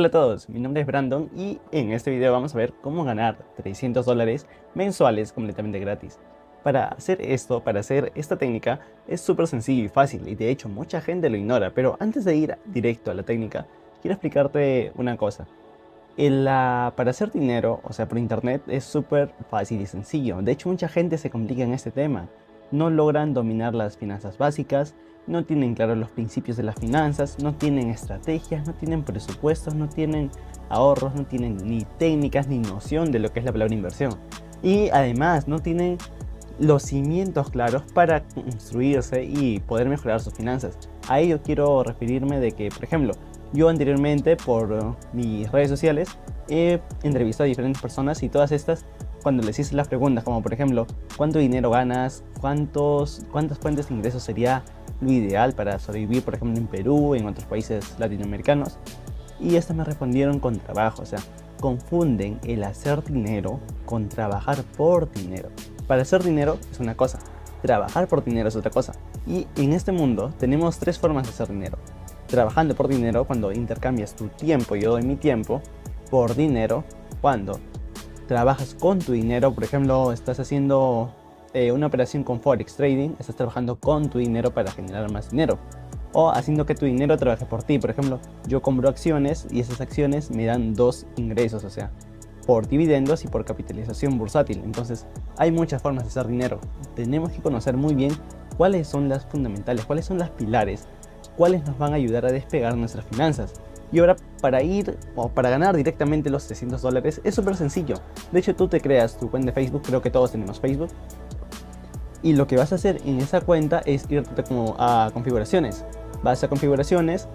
Hola a todos, mi nombre es Brandon y en este video vamos a ver cómo ganar 300 dólares mensuales completamente gratis. Para hacer esto, para hacer esta técnica, es súper sencillo y fácil y de hecho mucha gente lo ignora, pero antes de ir directo a la técnica, quiero explicarte una cosa. Para hacer dinero, o sea, por internet, es súper fácil y sencillo. De hecho, mucha gente se complica en este tema. No logran dominar las finanzas básicas, no tienen claros los principios de las finanzas, no tienen estrategias, no tienen presupuestos, no tienen ahorros, no tienen ni técnicas ni noción de lo que es la palabra inversión. Y además no tienen los cimientos claros para construirse y poder mejorar sus finanzas. A ello quiero referirme de que, por ejemplo, yo anteriormente por mis redes sociales he entrevistado a diferentes personas y todas estas cuando les hice las preguntas como por ejemplo cuánto dinero ganas, cuántos, cuántas fuentes de ingresos sería lo ideal para sobrevivir, por ejemplo, en Perú, en otros países latinoamericanos. Y estas me respondieron con trabajo, o sea, confunden el hacer dinero con trabajar por dinero. Para hacer dinero es una cosa, trabajar por dinero es otra cosa. Y en este mundo tenemos tres formas de hacer dinero. Trabajando por dinero cuando intercambias tu tiempo, yo doy mi tiempo, por dinero cuando trabajas con tu dinero, por ejemplo, estás haciendo eh, una operación con Forex Trading, estás trabajando con tu dinero para generar más dinero. O haciendo que tu dinero trabaje por ti. Por ejemplo, yo compro acciones y esas acciones me dan dos ingresos, o sea, por dividendos y por capitalización bursátil. Entonces, hay muchas formas de hacer dinero. Tenemos que conocer muy bien cuáles son las fundamentales, cuáles son las pilares, cuáles nos van a ayudar a despegar nuestras finanzas. Y ahora para ir o para ganar directamente los 300 dólares es súper sencillo. De hecho tú te creas tu cuenta de Facebook, creo que todos tenemos Facebook y lo que vas a hacer en esa cuenta es irte como a configuraciones. Vas a configuraciones,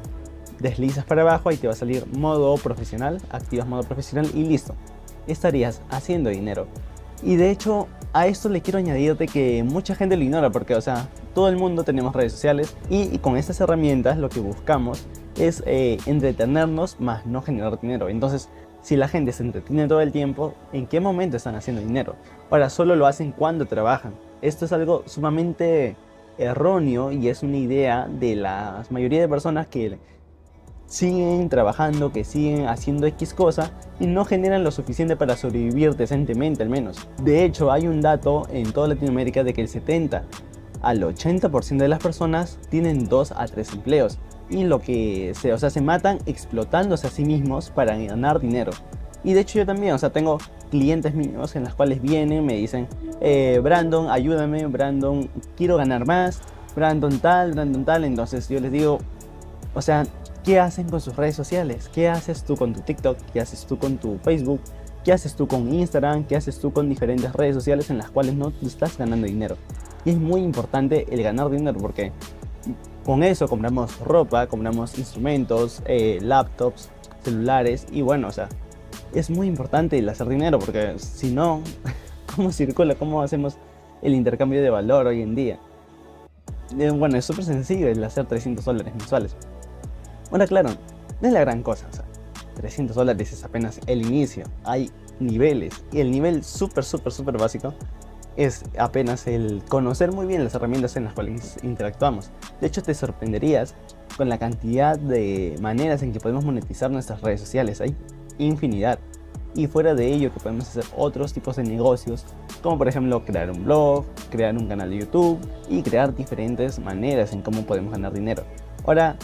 deslizas para abajo y te va a salir modo profesional, activas modo profesional y listo. Estarías haciendo dinero. Y de hecho, a esto le quiero añadirte que mucha gente lo ignora porque, o sea, todo el mundo tenemos redes sociales y, con estas herramientas lo que buscamos es eh, entretenernos más no generar dinero. Entonces, si la gente se entretiene todo el tiempo, ¿en qué momento están haciendo dinero? Ahora, solo lo hacen cuando trabajan. Esto es algo sumamente erróneo y es una idea de la mayoría de personas que siguen trabajando, que siguen haciendo X cosa y no generan lo suficiente para sobrevivir decentemente al menos. De hecho, hay un dato en toda Latinoamérica de que el 70 al 80% de las personas tienen 2 a 3 empleos y lo que se, o sea, se matan explotándose a sí mismos para ganar dinero. Y de hecho yo también, o sea, tengo clientes míos en las cuales vienen, me dicen, eh, Brandon, ayúdame, Brandon, quiero ganar más, Brandon tal, Brandon tal. Entonces yo les digo, o sea, ¿qué hacen con sus redes sociales? ¿Qué haces tú con tu TikTok? ¿Qué haces tú con tu Facebook? ¿Qué haces tú con Instagram? ¿Qué haces tú con diferentes redes sociales en las cuales no estás ganando dinero? Y es muy importante el ganar dinero porque con eso compramos ropa, compramos instrumentos, eh, laptops, celulares y bueno, o sea, es muy importante el hacer dinero porque si no, ¿cómo circula? ¿Cómo hacemos el intercambio de valor hoy en día? Eh, bueno, es súper sencillo el hacer 300 dólares mensuales. Bueno, claro, no es la gran cosa. O sea, 300 dólares es apenas el inicio. Hay niveles. Y el nivel súper, súper, súper básico es apenas el conocer muy bien las herramientas en las cuales interactuamos. De hecho, te sorprenderías con la cantidad de maneras en que podemos monetizar nuestras redes sociales. Hay infinidad. Y fuera de ello que podemos hacer otros tipos de negocios, como por ejemplo crear un blog, crear un canal de YouTube y crear diferentes maneras en cómo podemos ganar dinero. Ahora,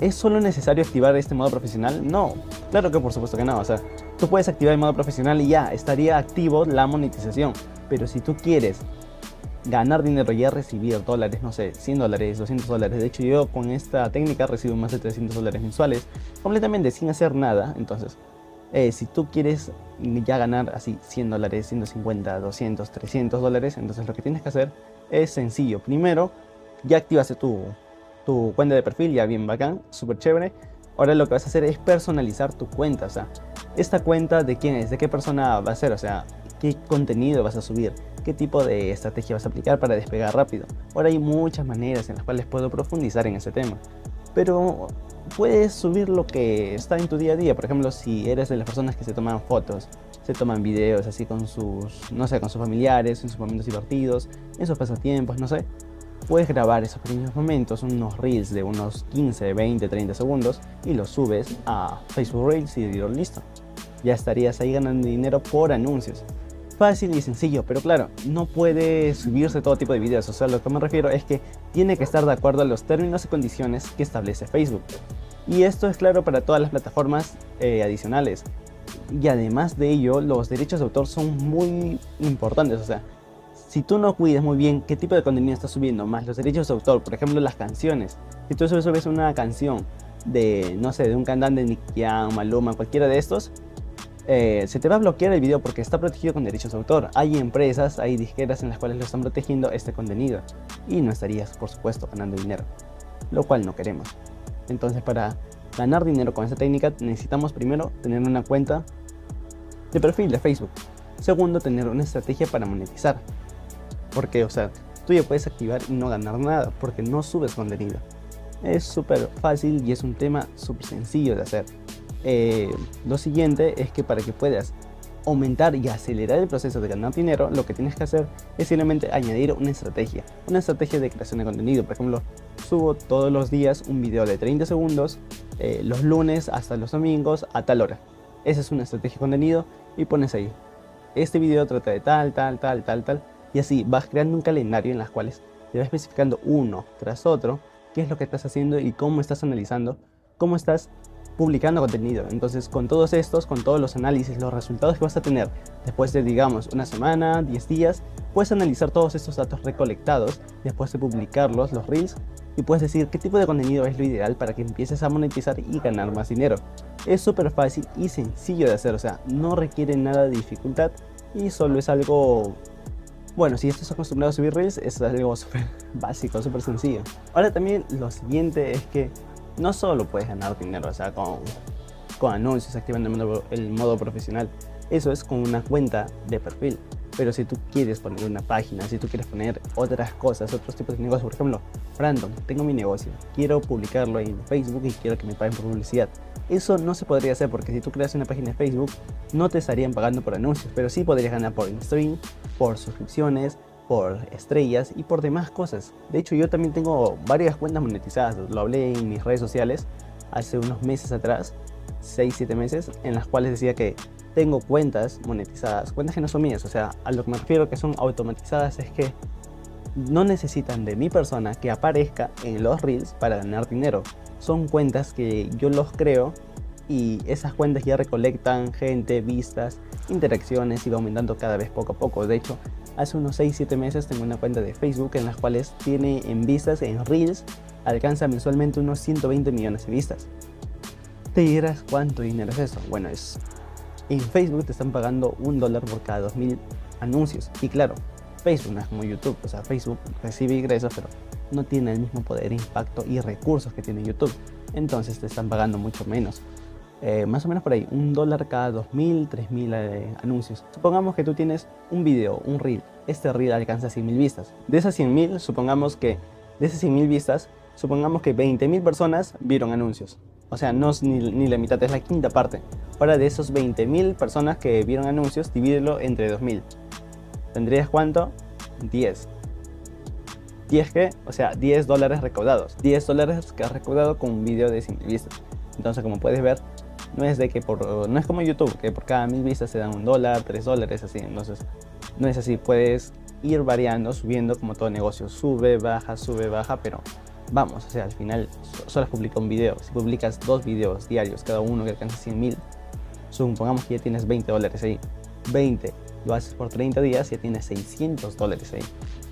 ¿es solo necesario activar este modo profesional? No, claro que por supuesto que no. O sea, tú puedes activar el modo profesional y ya estaría activo la monetización. Pero si tú quieres ganar dinero y recibir dólares, no sé, 100 dólares, 200 dólares. De hecho, yo con esta técnica recibo más de 300 dólares mensuales, completamente sin hacer nada. Entonces, eh, si tú quieres ya ganar así 100 dólares, 150, 200, 300 dólares, entonces lo que tienes que hacer es sencillo. Primero, ya activaste tu, tu cuenta de perfil, ya bien bacán, súper chévere. Ahora lo que vas a hacer es personalizar tu cuenta, o sea, esta cuenta de quién es, de qué persona va a ser, o sea, qué contenido vas a subir, qué tipo de estrategia vas a aplicar para despegar rápido. Ahora hay muchas maneras en las cuales puedo profundizar en ese tema. Pero puedes subir lo que está en tu día a día. Por ejemplo, si eres de las personas que se toman fotos, se toman videos así con sus, no sé, con sus familiares, en sus momentos divertidos, en sus pasatiempos, no sé. puedes grabar esos pequeños momentos, unos reels de unos 15, 20, 30 segundos y los subes a Facebook Reels y listo. Ya estarías ahí ganando dinero por anuncios. Fácil y sencillo, pero claro, no puede subirse todo tipo de videos. O sea, lo que me refiero es que tiene que estar de acuerdo a los términos y condiciones que establece Facebook. Y esto es claro para todas las plataformas eh, adicionales. Y además de ello, los derechos de autor son muy importantes. O sea, si tú no cuidas muy bien qué tipo de contenido estás subiendo, más los derechos de autor, por ejemplo las canciones, si tú subes una canción de, no sé, de un cantante, Nick Young, Maluma, cualquiera de estos, eh, se te va a bloquear el video porque está protegido con derechos de autor. Hay empresas, hay disqueras en las cuales lo están protegiendo este contenido y no estarías, por supuesto, ganando dinero, lo cual no queremos. Entonces, para ganar dinero con esta técnica necesitamos primero tener una cuenta de perfil de Facebook. Segundo, tener una estrategia para monetizar. Porque, o sea, tú ya puedes activar y no ganar nada porque no subes contenido. Es súper fácil y es un tema súper sencillo de hacer. Eh, lo siguiente es que para que puedas aumentar y acelerar el proceso de ganar dinero, lo que tienes que hacer es simplemente añadir una estrategia. Una estrategia de creación de contenido. Por ejemplo, subo todos los días un video de 30 segundos, eh, los lunes hasta los domingos a tal hora. Esa es una estrategia de contenido y pones ahí. Este video trata de tal, tal, tal, tal, tal. Y así vas creando un calendario en las cuales te vas especificando uno tras otro qué es lo que estás haciendo y cómo estás analizando, cómo estás publicando contenido. Entonces, con todos estos, con todos los análisis, los resultados que vas a tener después de, digamos, una semana, 10 días, puedes analizar todos estos datos recolectados, después de publicarlos, los reels, y puedes decir qué tipo de contenido es lo ideal para que empieces a monetizar y ganar más dinero. Es súper fácil y sencillo de hacer, o sea, no requiere nada de dificultad y solo es algo bueno, si estás acostumbrado a subir reels, es algo súper básico, súper sencillo. Ahora también lo siguiente es que no solo puedes ganar dinero, o sea, con, con anuncios, activando el modo, el modo profesional. Eso es con una cuenta de perfil. Pero si tú quieres poner una página, si tú quieres poner otras cosas, otros tipos de negocios, por ejemplo, random, tengo mi negocio, quiero publicarlo en Facebook y quiero que me paguen por publicidad. Eso no se podría hacer porque si tú creas una página de Facebook, no te estarían pagando por anuncios, pero sí podrías ganar por stream, por suscripciones, por estrellas y por demás cosas. De hecho, yo también tengo varias cuentas monetizadas, lo hablé en mis redes sociales hace unos meses atrás, 6-7 meses, en las cuales decía que tengo cuentas monetizadas, cuentas que no son mías, o sea, a lo que me refiero que son automatizadas es que no necesitan de mi persona que aparezca en los reels para ganar dinero. Son cuentas que yo los creo y esas cuentas ya recolectan gente, vistas, interacciones y va aumentando cada vez poco a poco. De hecho, hace unos 6-7 meses tengo una cuenta de Facebook en las cuales tiene en vistas, en Reels, alcanza mensualmente unos 120 millones de vistas. Te dirás cuánto dinero es eso. Bueno, es en Facebook te están pagando un dólar por cada 2000 anuncios. Y claro, Facebook no es como YouTube, o sea, Facebook recibe ingresos, pero no tiene el mismo poder, impacto y recursos que tiene YouTube. Entonces te están pagando mucho menos. Eh, más o menos por ahí, un dólar cada 2.000, 3.000 eh, anuncios. Supongamos que tú tienes un video, un reel. Este reel alcanza 100.000 vistas. De esas 100.000, supongamos que de esas 100.000 vistas, supongamos que 20.000 personas vieron anuncios. O sea, no es ni, ni, la mitad, es la quinta parte. Ahora de esos 20.000 personas que vieron anuncios, divídelo entre 2.000. ¿Tendrías cuánto? 10. ¿10 qué? O sea, 10 dólares recaudados. 10 dólares que has recaudado con un video de 100.000 vistas. Entonces, como puedes ver, no es de que por, no es como YouTube, que por cada mil vistas se dan un dólar, tres dólares, así. Entonces, no es así. Puedes ir variando, subiendo como todo negocio. Sube, baja, sube, baja, pero vamos, o sea, al final solo publica un video. Si publicas dos videos diarios, cada uno que alcanza 100 mil, supongamos que ya tienes 20 dólares ahí. 20, lo haces por 30 días, ya tienes 600 dólares ahí.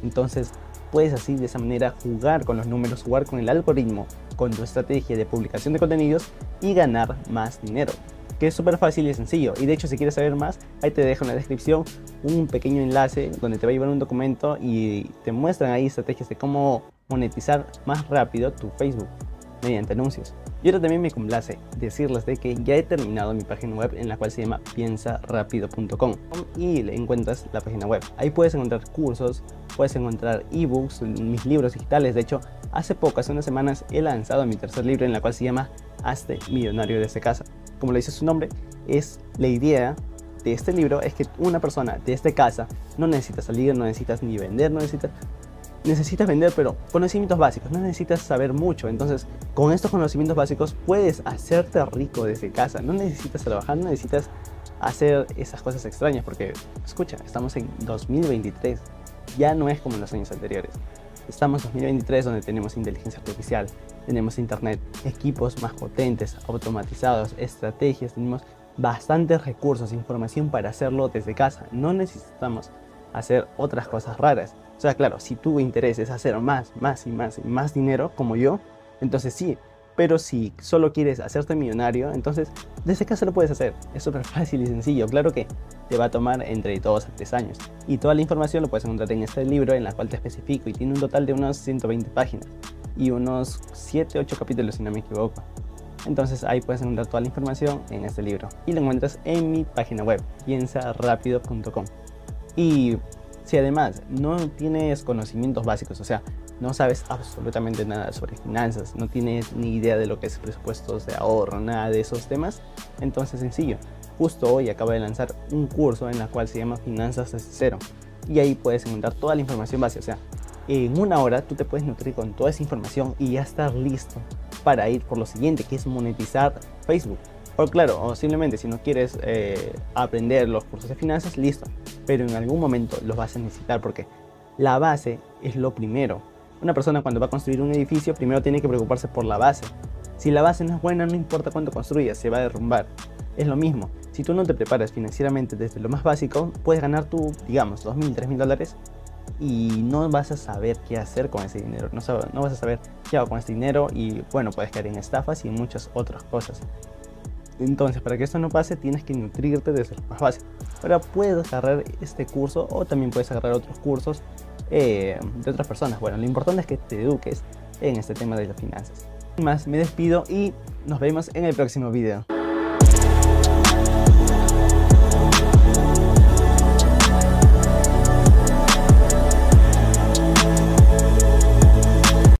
Entonces, puedes así de esa manera jugar con los números, jugar con el algoritmo, con tu estrategia de publicación de contenidos y ganar más dinero. Que es súper fácil y sencillo. Y de hecho, si quieres saber más, ahí te dejo en la descripción un pequeño enlace donde te va a llevar un documento y te muestran ahí estrategias de cómo monetizar más rápido tu Facebook mediante anuncios. Y ahora también me complace decirles de que ya he terminado mi página web en la cual se llama piensarapido.com y le encuentras la página web. Ahí puedes encontrar cursos, puedes encontrar ebooks, mis libros digitales. De hecho, hace poco, hace unas semanas, he lanzado mi tercer libro en la cual se llama Hazte Millonario desde casa. Como le dice su nombre, es la idea de este libro es que una persona desde casa no necesita salir, no necesitas ni vender, no necesitas necesitas vender, pero conocimientos básicos, no necesitas saber mucho. Entonces, con estos conocimientos básicos puedes hacerte rico desde casa. No necesitas trabajar, no necesitas hacer esas cosas extrañas, porque, escucha, estamos en 2023, ya no es como en los años anteriores. Estamos en 2023 donde tenemos inteligencia artificial, tenemos internet, equipos más potentes, automatizados, estrategias, tenemos bastantes recursos, información para hacerlo desde casa. No necesitamos hacer otras cosas raras. O sea, claro, si tu interés es hacer más, más y más y más dinero, como yo, entonces sí. Pero si solo quieres hacerte millonario, entonces desde casa lo puedes hacer. Es súper fácil y sencillo. Claro que te va a tomar entre 2 a 3 años. Y toda la información lo puedes encontrar en este libro en la cual te especifico y tiene un total de unos 120 páginas y unos 7, 8 capítulos si no me equivoco. Entonces ahí puedes encontrar toda la información en este libro y lo encuentras en mi página web, piensarapido.com. Y si además no tienes conocimientos básicos, o sea, no sabes absolutamente nada sobre finanzas, no tienes ni idea de lo que es presupuestos de ahorro, nada de esos temas, entonces sencillo. Justo hoy acabo de lanzar un curso en el cual se llama Finanzas desde cero y ahí puedes encontrar toda la información básica, o sea, en una hora tú te puedes nutrir con toda esa información y ya estar listo para ir por lo siguiente, que es monetizar Facebook. O claro, o simplemente si no quieres eh, aprender los cursos de finanzas, listo. Pero en algún momento los vas a necesitar porque la base es lo primero. Una persona cuando va a construir un edificio primero tiene que preocuparse por la base. Si la base no es buena, no importa cuánto construyas, se va a derrumbar. Es lo mismo. Si tú no te preparas financieramente desde lo más básico, puedes ganar tú, digamos, 2.000, 3.000 dólares y no vas a saber qué hacer con ese dinero. No, no vas a saber qué hago con ese dinero y bueno, puedes caer en estafas y en muchas otras cosas. Entonces, para que esto no pase, tienes que nutrirte desde lo más básico. Ahora puedes agarrar este curso o también puedes agarrar otros cursos eh, de otras personas. Bueno, lo importante es que te eduques en este tema de las finanzas. Sin más, me despido y nos vemos en el próximo video.